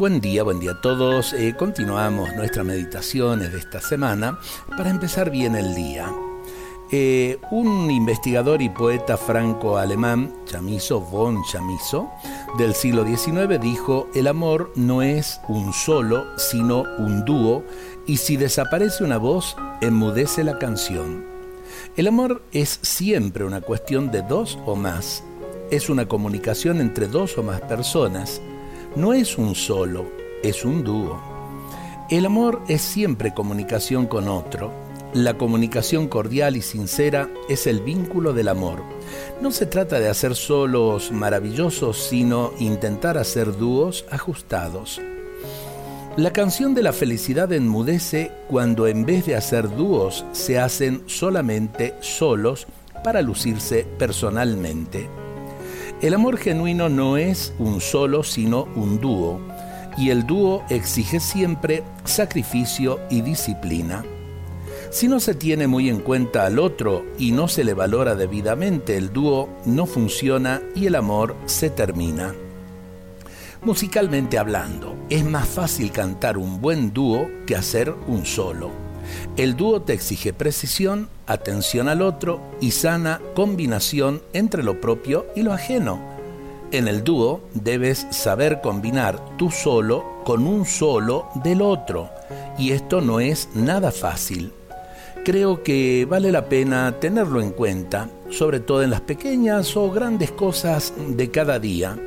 Buen día, buen día a todos. Eh, continuamos nuestras meditaciones de esta semana para empezar bien el día. Eh, un investigador y poeta franco-alemán, Chamizo von Chamizo, del siglo XIX, dijo, el amor no es un solo, sino un dúo, y si desaparece una voz, enmudece la canción. El amor es siempre una cuestión de dos o más. Es una comunicación entre dos o más personas no es un solo, es un dúo. El amor es siempre comunicación con otro. La comunicación cordial y sincera es el vínculo del amor. No se trata de hacer solos maravillosos, sino intentar hacer dúos ajustados. La canción de la felicidad enmudece cuando en vez de hacer dúos se hacen solamente solos para lucirse personalmente. El amor genuino no es un solo, sino un dúo, y el dúo exige siempre sacrificio y disciplina. Si no se tiene muy en cuenta al otro y no se le valora debidamente, el dúo no funciona y el amor se termina. Musicalmente hablando, es más fácil cantar un buen dúo que hacer un solo. El dúo te exige precisión, atención al otro y sana combinación entre lo propio y lo ajeno. En el dúo debes saber combinar tú solo con un solo del otro y esto no es nada fácil. Creo que vale la pena tenerlo en cuenta, sobre todo en las pequeñas o grandes cosas de cada día.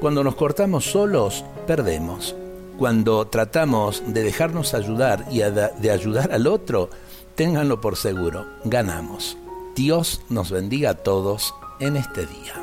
Cuando nos cortamos solos, perdemos cuando tratamos de dejarnos ayudar y de ayudar al otro, ténganlo por seguro, ganamos. Dios nos bendiga a todos en este día.